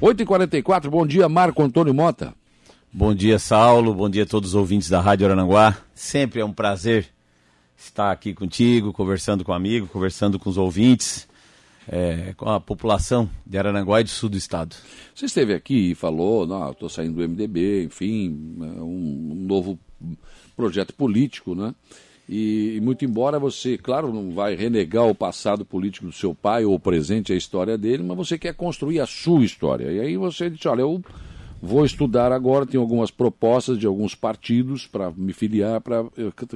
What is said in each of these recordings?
8h44, bom dia, Marco Antônio Mota. Bom dia, Saulo. Bom dia a todos os ouvintes da Rádio Arananguá. Sempre é um prazer estar aqui contigo, conversando com amigo, conversando com os ouvintes, é, com a população de Arananguá e do sul do estado. Você esteve aqui e falou, não, estou saindo do MDB, enfim, é um, um novo projeto político, né? E, muito embora você, claro, não vai renegar o passado político do seu pai ou o presente, a história dele, mas você quer construir a sua história. E aí você disse, olha, eu vou estudar agora, tenho algumas propostas de alguns partidos para me filiar, para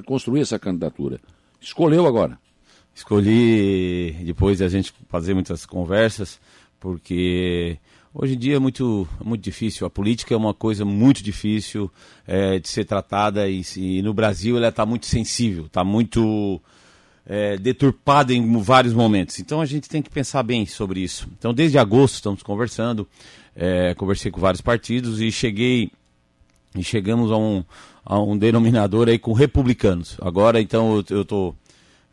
construir essa candidatura. Escolheu agora? Escolhi, depois da gente fazer muitas conversas, porque Hoje em dia é muito, muito difícil. A política é uma coisa muito difícil é, de ser tratada e, e, no Brasil ela está muito sensível, está muito é, deturpada em vários momentos. Então a gente tem que pensar bem sobre isso. Então desde agosto estamos conversando, é, conversei com vários partidos e cheguei e chegamos a um, a um denominador aí com republicanos. Agora então eu estou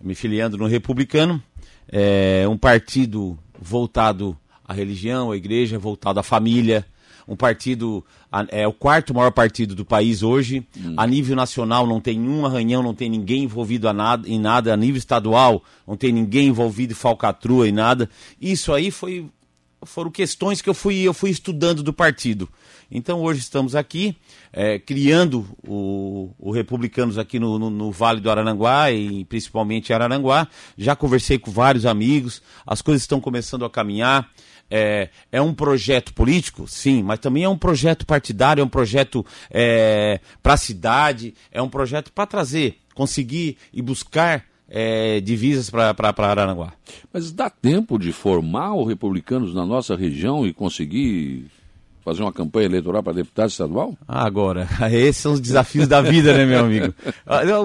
me filiando no republicano, é um partido voltado a religião, a igreja, voltado à família. Um partido, é o quarto maior partido do país hoje. Hum. A nível nacional não tem um arranhão, não tem ninguém envolvido a nada, em nada. A nível estadual não tem ninguém envolvido em falcatrua em nada. Isso aí foi, foram questões que eu fui, eu fui estudando do partido. Então hoje estamos aqui é, criando o, o Republicanos aqui no, no, no, Vale do Arananguá e principalmente em Arananguá. Já conversei com vários amigos, as coisas estão começando a caminhar é, é um projeto político? Sim, mas também é um projeto partidário, é um projeto é, para a cidade, é um projeto para trazer, conseguir e buscar é, divisas para Aranaguá. Mas dá tempo de formar os republicanos na nossa região e conseguir fazer uma campanha eleitoral para deputado estadual? Agora, esses são os desafios da vida, né, meu amigo?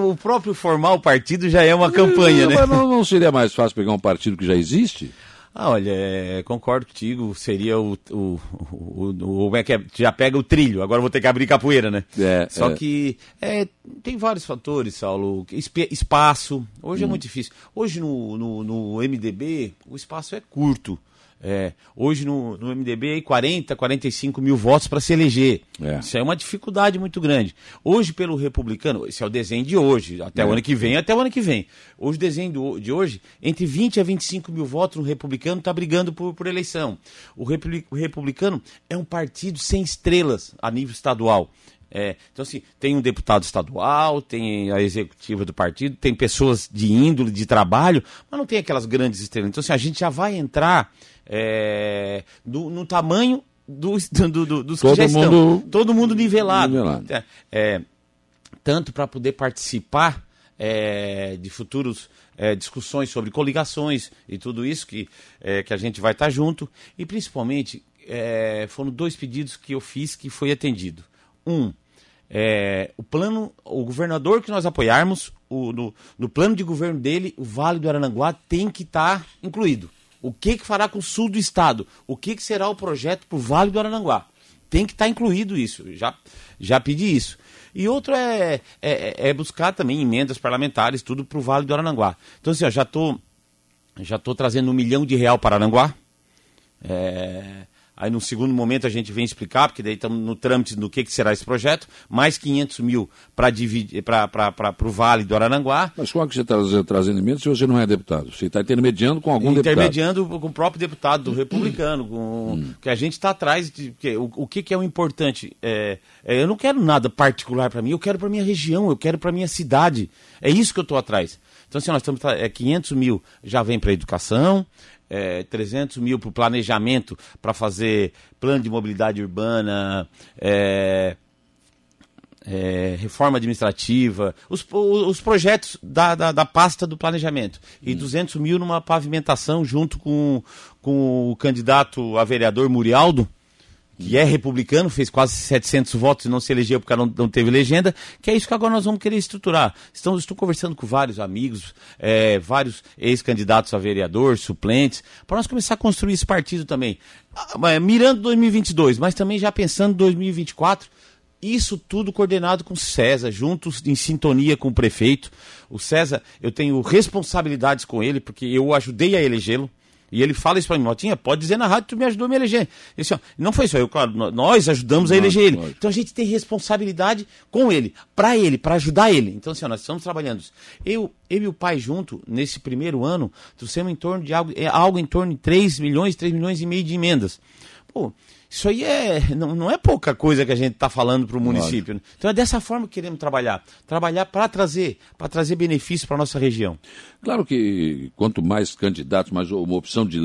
O próprio formar o partido já é uma campanha, não, né? Mas não, não seria mais fácil pegar um partido que já existe? Ah, olha, é, concordo contigo, seria o, o, o, Como é que é? Já pega o trilho, agora vou ter que abrir capoeira, né? É, Só é. que é, tem vários fatores, Saulo. Espaço, hoje é hum. é muito difícil. Hoje no, no, no MDB, o espaço é curto. É, hoje no, no MDB, 40, 45 mil votos para se eleger. É. Isso é uma dificuldade muito grande. Hoje, pelo republicano, esse é o desenho de hoje, até é. o ano que vem, até o ano que vem. Hoje, o desenho do, de hoje, entre 20 a 25 mil votos no republicano está brigando por, por eleição. O, o republicano é um partido sem estrelas a nível estadual. É, então, assim, tem um deputado estadual, tem a executiva do partido, tem pessoas de índole, de trabalho, mas não tem aquelas grandes estrelas. Então, assim, a gente já vai entrar é, no, no, tamanho dos, do, do, dos Todo que já mundo... estão. Todo mundo nivelado. nivelado. É, é tanto para poder participar é, de futuros é, discussões sobre coligações e tudo isso que, é, que a gente vai estar junto. E principalmente é, foram dois pedidos que eu fiz que foi atendido. Um, é, o plano, o governador que nós apoiarmos, o, no, no, plano de governo dele, o Vale do Arananguá tem que estar tá incluído. O que, que fará com o sul do estado? O que, que será o projeto para o Vale do Arananguá? Tem que estar tá incluído isso. Já, já pedi isso. E outro é, é, é buscar também emendas parlamentares, tudo para o Vale do Arananguá. Então, assim, ó, já estou já tô trazendo um milhão de real para Arananguá. É, Aí no segundo momento a gente vem explicar, porque daí estamos no trâmite do que, que será esse projeto, mais 500 mil para o Vale do Arananguá. Mas como é que você está trazendo emendas se você não é deputado? Você está intermediando com algum intermediando deputado? Intermediando com o próprio deputado do republicano, com, hum. que a gente está atrás de. Que, o, o que, que é o importante? É, é, eu não quero nada particular para mim, eu quero para minha região, eu quero para minha cidade. É isso que eu estou atrás. Então, assim, nós estamos. É, 500 mil já vem para a educação, é, 300 mil para o planejamento para fazer plano de mobilidade urbana, é, é, reforma administrativa, os, os projetos da, da, da, pasta do planejamento. E hum. 200 mil numa pavimentação junto com, com o candidato a vereador Murialdo, que é republicano, fez quase 700 votos e não se elegeu porque não, não teve legenda, que é isso que agora nós vamos querer estruturar. Estamos, estou conversando com vários amigos, é, vários ex-candidatos a vereador, suplentes, para nós começar a construir esse partido também. Ah, mirando 2022, mas também já pensando em 2024, isso tudo coordenado com o César, juntos em sintonia com o prefeito. O César, eu tenho responsabilidades com ele, porque eu ajudei a elegê-lo. E ele fala isso para mim, Motinha, pode dizer na rádio, tu me ajudou a me eleger. Disse, ó, não foi só eu, claro, nós ajudamos a eleger ele. Então a gente tem responsabilidade com ele, para ele, para ajudar ele. Então, assim, ó, nós estamos trabalhando. Eu, eu e o pai junto, nesse primeiro ano, trouxemos em torno de algo, é, algo em torno de 3 milhões, 3 milhões e meio de emendas. Pô, isso aí é, não, não é pouca coisa que a gente está falando para o município. Né? Então é dessa forma que queremos trabalhar. Trabalhar para trazer, para trazer benefício para a nossa região. Claro que quanto mais candidatos, mais uma opção de,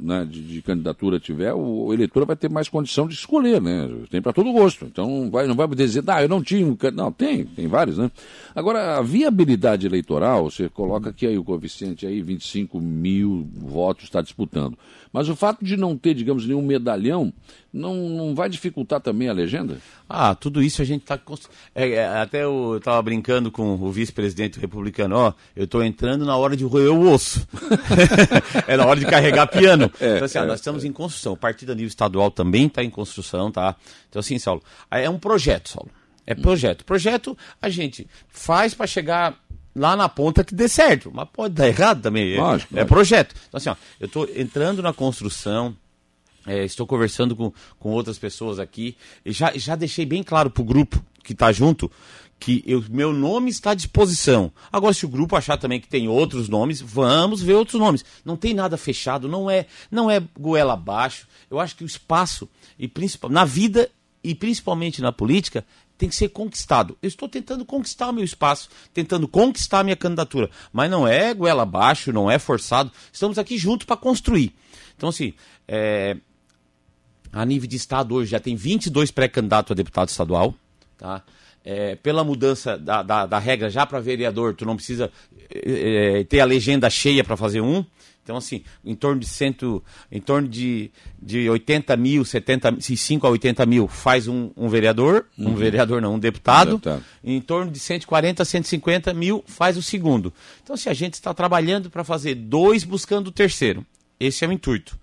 né, de, de, candidatura tiver, o, o, eleitor vai ter mais condição de escolher, né? Tem para todo gosto. Então vai, não vai dizer, ah, eu não tinha um Não, tem, tem vários, né? Agora, a viabilidade eleitoral, você coloca aqui aí o coeficiente aí, 25 mil votos está disputando. Mas o fato de não ter, digamos, nenhum medalhão, não, não vai dificultar também a legenda? Ah, tudo isso a gente está. É, é, até eu estava brincando com o vice-presidente republicano, ó, eu estou entrando na hora de roer o osso. é na hora de carregar piano. É, então, assim, ah, é, nós estamos em construção. O partido a nível estadual também está em construção, tá? Então, assim, Saulo, é um projeto, Saulo. É projeto. Projeto a gente faz para chegar lá na ponta que dê certo, mas pode dar errado também. Lógico, é, é projeto. Então, assim, ó, eu estou entrando na construção, é, estou conversando com, com outras pessoas aqui, e já, já deixei bem claro para o grupo que está junto que eu, meu nome está à disposição. Agora, se o grupo achar também que tem outros nomes, vamos ver outros nomes. Não tem nada fechado, não é não é goela abaixo. Eu acho que o espaço, e principal, na vida e principalmente na política, tem que ser conquistado. Eu estou tentando conquistar o meu espaço, tentando conquistar a minha candidatura. Mas não é goela abaixo, não é forçado. Estamos aqui juntos para construir. Então, assim, é... a nível de Estado hoje já tem 22 pré-candidatos a deputado estadual. Tá? É, pela mudança da, da, da regra já para vereador, tu não precisa é, é ter a legenda cheia para fazer um. Então, assim, em torno de cento, em torno de, de 80 mil, 70, 5 a 80 mil faz um, um vereador, uhum. um vereador não, um deputado. Um deputado. Em torno de 140 a 150 mil faz o segundo. Então, se assim, a gente está trabalhando para fazer dois buscando o terceiro, esse é o intuito.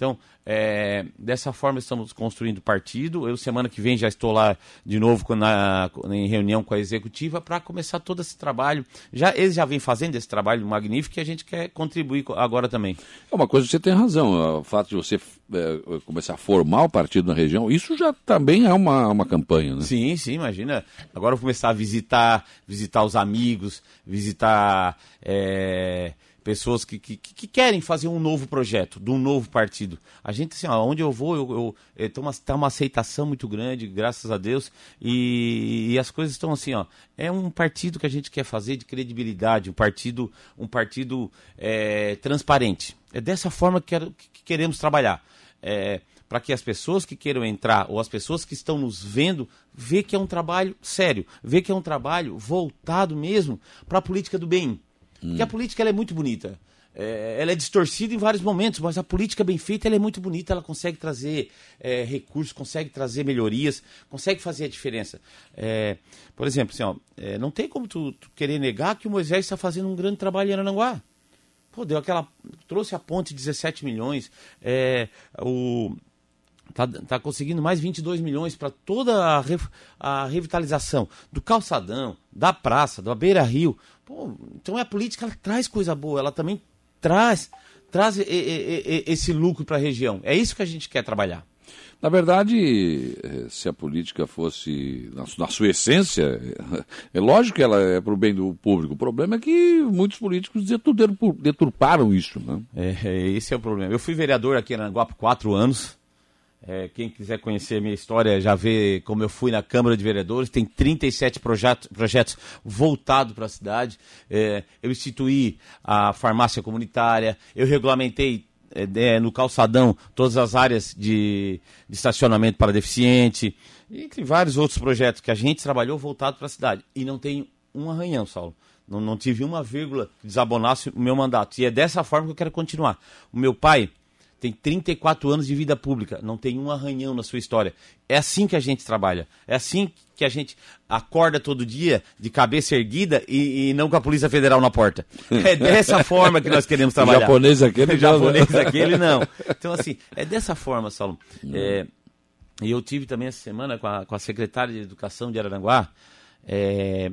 Então, é, dessa forma estamos construindo o partido. Eu semana que vem já estou lá de novo na, em reunião com a executiva para começar todo esse trabalho. Já eles já vêm fazendo esse trabalho magnífico e a gente quer contribuir agora também. É uma coisa você tem razão. O fato de você é, começar a formar o partido na região, isso já também é uma, uma campanha, né? Sim, sim, imagina. Agora eu vou começar a visitar, visitar os amigos, visitar. É pessoas que, que, que, querem fazer um novo projeto, de um novo partido. A gente, assim, ó, onde eu vou, eu, eu, eu uma, tá uma aceitação muito grande, graças a Deus, e, e, as coisas estão assim, ó. É um partido que a gente quer fazer de credibilidade, um partido, um partido é, transparente. É dessa forma que, quero, que queremos trabalhar. É, para que as pessoas que queiram entrar ou as pessoas que estão nos vendo vê que é um trabalho sério, vê que é um trabalho voltado mesmo para a política do bem. Porque a política é muito bonita. É, ela é distorcida em vários momentos, mas a política bem feita é muito bonita. Ela consegue trazer é, recursos, consegue trazer melhorias, consegue fazer a diferença. É, por exemplo, assim, ó, é, não tem como tu, tu, querer negar que o Moisés está fazendo um grande trabalho em Arananguá. Pô, deu aquela. trouxe a ponte 17 milhões. É, o, Está tá conseguindo mais 22 milhões para toda a, re, a, revitalização do calçadão, da praça, da beira rio. Pô, então a política ela traz coisa boa, ela também traz, traz e, e, e, esse lucro para a região. É isso que a gente quer trabalhar. Na verdade, eh, se a política fosse, na sua essência, é lógico que ela é para o bem do público. O problema é que muitos políticos deturparam isso. Né? É, é, esse é o problema. Eu fui vereador aqui em Aranguá por quatro anos. É, quem quiser conhecer a minha história já vê como eu fui na Câmara de Vereadores. Tem 37 projetos, projetos voltados para a cidade. É, eu instituí a farmácia comunitária, eu regulamentei é, é, no calçadão todas as áreas de, de estacionamento para deficiente, entre vários outros projetos que a gente trabalhou voltado para a cidade. E não tem um arranhão, Saulo. Não, não tive uma vírgula que desabonasse o meu mandato. E é dessa forma que eu quero continuar. O meu pai tem 34 anos de vida pública, não tem um arranhão na sua história. É assim que a gente trabalha. É assim que a gente acorda todo dia de cabeça erguida e, e não com a Polícia Federal na porta. É dessa forma que nós queremos trabalhar. O japonês aquele o japonês aquele não. Então, assim, é dessa forma, Saulo. É, e eu tive também essa semana com a, com a secretária de Educação de Araranguá, é,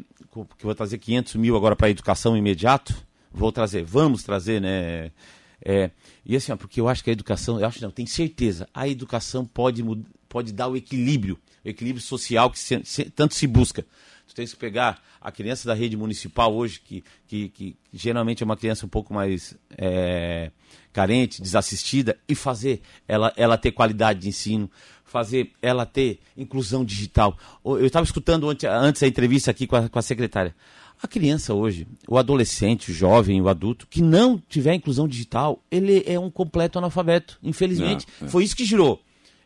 que vou trazer 500 mil agora para a educação imediato. Vou trazer, vamos trazer, né? É, e assim, ó, porque eu acho que a educação, eu acho não, tenho certeza, a educação pode, pode dar o equilíbrio, o equilíbrio social que se, se, tanto se busca. Tu tens que pegar a criança da rede municipal hoje, que, que, que geralmente é uma criança um pouco mais é, carente, desassistida, e fazer ela, ela ter qualidade de ensino, fazer ela ter inclusão digital. Eu estava escutando antes a entrevista aqui com a, com a secretária. A criança hoje, o adolescente, o jovem, o adulto, que não tiver inclusão digital, ele é um completo analfabeto. Infelizmente, é. foi isso que girou.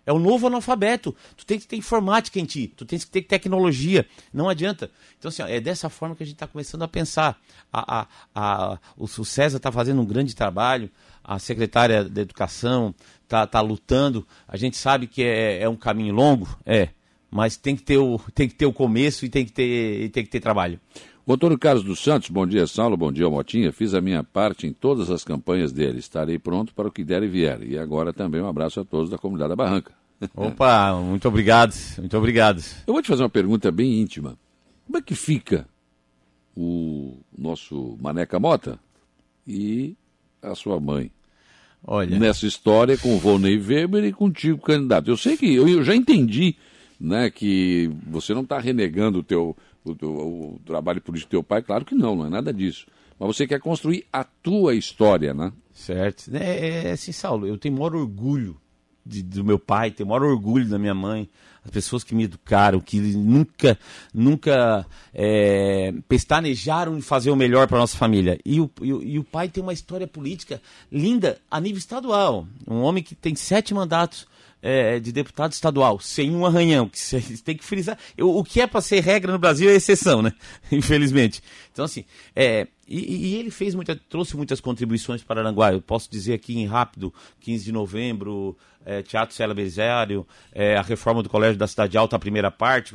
É o novo analfabeto. Tu tem que ter informática em ti, tu tem que ter tecnologia. Não adianta. Então, assim, ó, é dessa forma que a gente está começando a pensar. A, a, a, o, o César está fazendo um grande trabalho, a secretária da Educação está tá lutando. A gente sabe que é, é um caminho longo, é, mas tem que ter o, tem que ter o começo e tem que ter, tem que ter trabalho. O Antônio Carlos dos Santos, bom dia, Saulo, bom dia, Motinha. Fiz a minha parte em todas as campanhas dele. Estarei pronto para o que der e vier. E agora também um abraço a todos da comunidade da Barranca. Opa, muito obrigado, muito obrigado. Eu vou te fazer uma pergunta bem íntima. Como é que fica o nosso Maneca Mota e a sua mãe? Olha. Nessa história com o Volney Weber e contigo, candidato. Eu sei que, eu já entendi né, que você não está renegando o teu o, o, o trabalho político do teu pai? Claro que não, não é nada disso. Mas você quer construir a tua história, né? Certo. É, é assim, Saulo, eu tenho maior orgulho de, do meu pai, tenho maior orgulho da minha mãe, as pessoas que me educaram, que nunca, nunca é, pestanejaram em fazer o melhor para nossa família. E o, e, e o pai tem uma história política linda a nível estadual. Um homem que tem sete mandatos é, de deputado estadual, sem um arranhão, que tem que frisar. Eu, o que é para ser regra no Brasil é exceção, né? Infelizmente. Então, assim, é, e, e, ele fez muita, trouxe muitas contribuições para Aranguá. Eu posso dizer aqui em rápido, 15 de novembro, é, Teatro Cela Belisário, é, a reforma do Colégio da Cidade Alta, a primeira parte,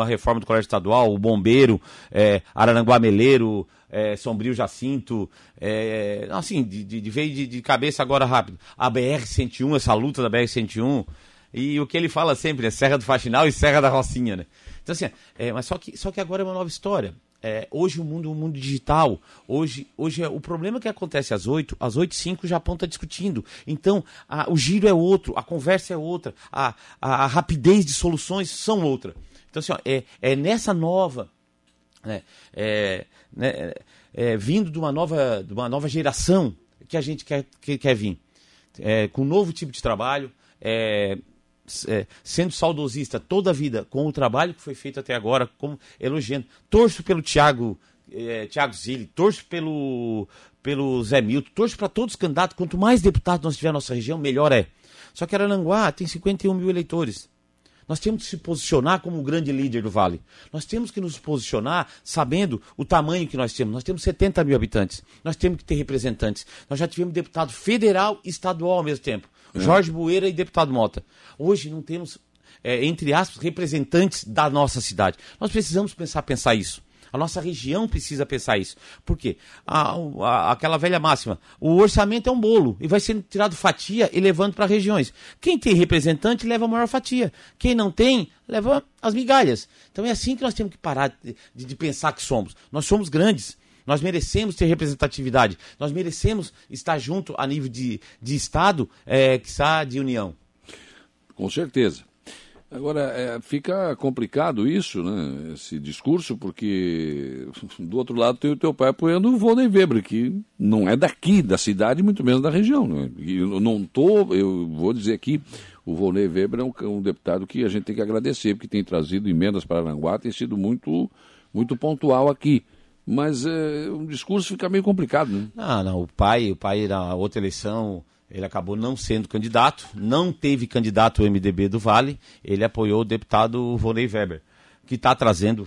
a reforma do Colégio Estadual, o Bombeiro, é, Araranguá Meleiro, é, Sombrio Jacinto, é, assim, de, de veio de, de, cabeça agora rápido. A BR-101, essa luta da BR-101, e o que ele fala sempre, né? Serra do Faxinal e Serra da Rocinha, né? Então, assim, é, mas só que, só que agora é uma nova história. É, hoje o mundo o mundo digital, hoje, hoje é, o problema que acontece às 8, às 8 e 5 o Japão está discutindo. Então, a, o giro é outro, a conversa é outra, a, a, a rapidez de soluções são outra. Então, assim, ó, é, é nessa nova, né, é, né, é, vindo de uma, nova, de uma nova geração que a gente quer, que, quer vir. É, com um novo tipo de trabalho, é, sendo saudosista toda a vida com o trabalho que foi feito até agora, como elogiando. Torço pelo Thiago, é, Thiago Zilli, torço pelo, pelo Zé Milton, torço para todos os candidatos. Quanto mais deputados nós tiver na nossa região, melhor é. Só que Arananguá tem 51 mil eleitores. Nós temos que se posicionar como um grande líder do Vale. Nós temos que nos posicionar sabendo o tamanho que nós temos. Nós temos 70 mil habitantes. Nós temos que ter representantes. Nós já tivemos deputado federal e estadual ao mesmo tempo. É. Jorge Bueira e deputado Mota. Hoje não temos, é, entre aspas, representantes da nossa cidade. Nós precisamos pensar, pensar isso. A nossa região precisa pensar isso. Por quê? A, a, aquela velha máxima: o orçamento é um bolo e vai sendo tirado fatia e levando para regiões. Quem tem representante leva a maior fatia. Quem não tem, leva as migalhas. Então é assim que nós temos que parar de, de, pensar que somos. Nós somos grandes. Nós merecemos ter representatividade. Nós merecemos estar junto a nível de, de Estado, é, que está de união. Com certeza. Agora, é, fica complicado isso, né? Esse discurso, porque do outro lado tem o teu pai apoiando o Volney Weber, que não é daqui, da cidade, muito menos da região. Né? Eu não tô, eu vou dizer aqui, o Volney Weber é um, um, deputado que a gente tem que agradecer, porque tem trazido emendas para Aranguá, tem sido muito, muito pontual aqui mas é, um discurso fica meio complicado, né? Ah, não, o pai, o pai na outra eleição, ele acabou não sendo candidato, não teve candidato o MDB do Vale, ele apoiou o deputado Volney Weber, que está trazendo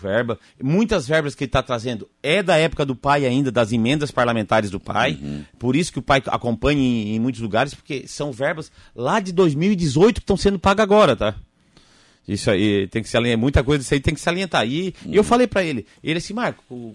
verba. Muitas verbas que ele está trazendo é da época do pai ainda, das emendas parlamentares do pai. Uhum. Por isso que o pai acompanha em, em muitos lugares, porque são verbas lá de 2018 que estão sendo pagas agora, tá? Isso aí tem que se alinhar, muita coisa disso aí tem que se alientar. E, uhum. eu falei para ele, ele assim, Marco,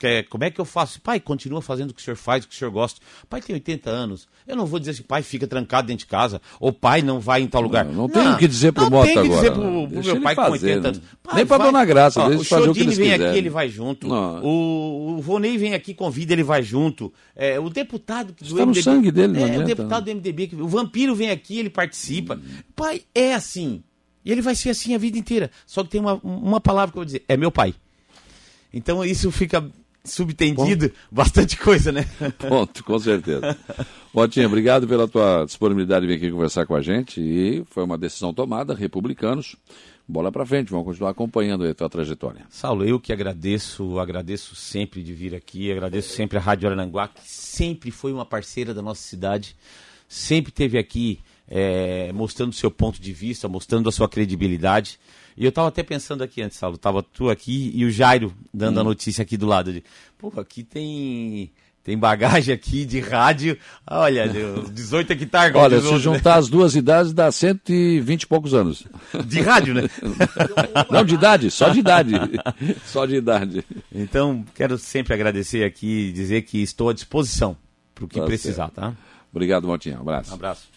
quer, como é que eu faço? Pai, continua fazendo o que o senhor faz, o que o senhor gosta. Pai tem 80 anos. Eu não vou dizer assim, pai fica trancado dentro de casa, ou pai não vai em tal lugar. Não, não tenho o que dizer pro Mota agora. Não tem que dizer pro, pro meu pai fazer, com 80 anos. Pai, Nem pra vai, Dona Graça, ó, deixa o fazer o que eles vem quiserem. aqui, ele vai junto. Não. O, o Vonei vem aqui, convida, ele vai junto. É, o deputado do Está MDB... no sangue dele, não é, O deputado do MDB, o Vampiro vem aqui, ele participa. Hum. Pai, é assim. E ele vai ser assim a vida inteira. Só que tem uma, uma palavra que eu vou dizer: é meu pai. Então isso fica subtendido, Bom. bastante coisa, né? Ponto, com certeza. Botinha, obrigado pela tua disponibilidade de vir aqui conversar com a gente. E foi uma decisão tomada, republicanos. Bola para frente, vamos continuar acompanhando a tua trajetória. Saulo, eu que agradeço, agradeço sempre de vir aqui, agradeço sempre a Rádio Arananguá, que sempre foi uma parceira da nossa cidade, sempre teve aqui é, mostrando o seu ponto de vista, mostrando a sua credibilidade. E eu estava até pensando aqui antes, Saulo, tava tu aqui e o Jairo dando hum. a notícia aqui do lado. De, Pô, aqui tem tem bagagem aqui de rádio. Olha, 18 hectares. Olha, se juntar as duas idades dá 120 e poucos anos. De rádio, né? Não, de idade, só de idade. Só de idade. Então, quero sempre agradecer aqui e dizer que estou à disposição para o que tá precisar, certo. tá? Obrigado, Montinha. Um abraço. Um abraço.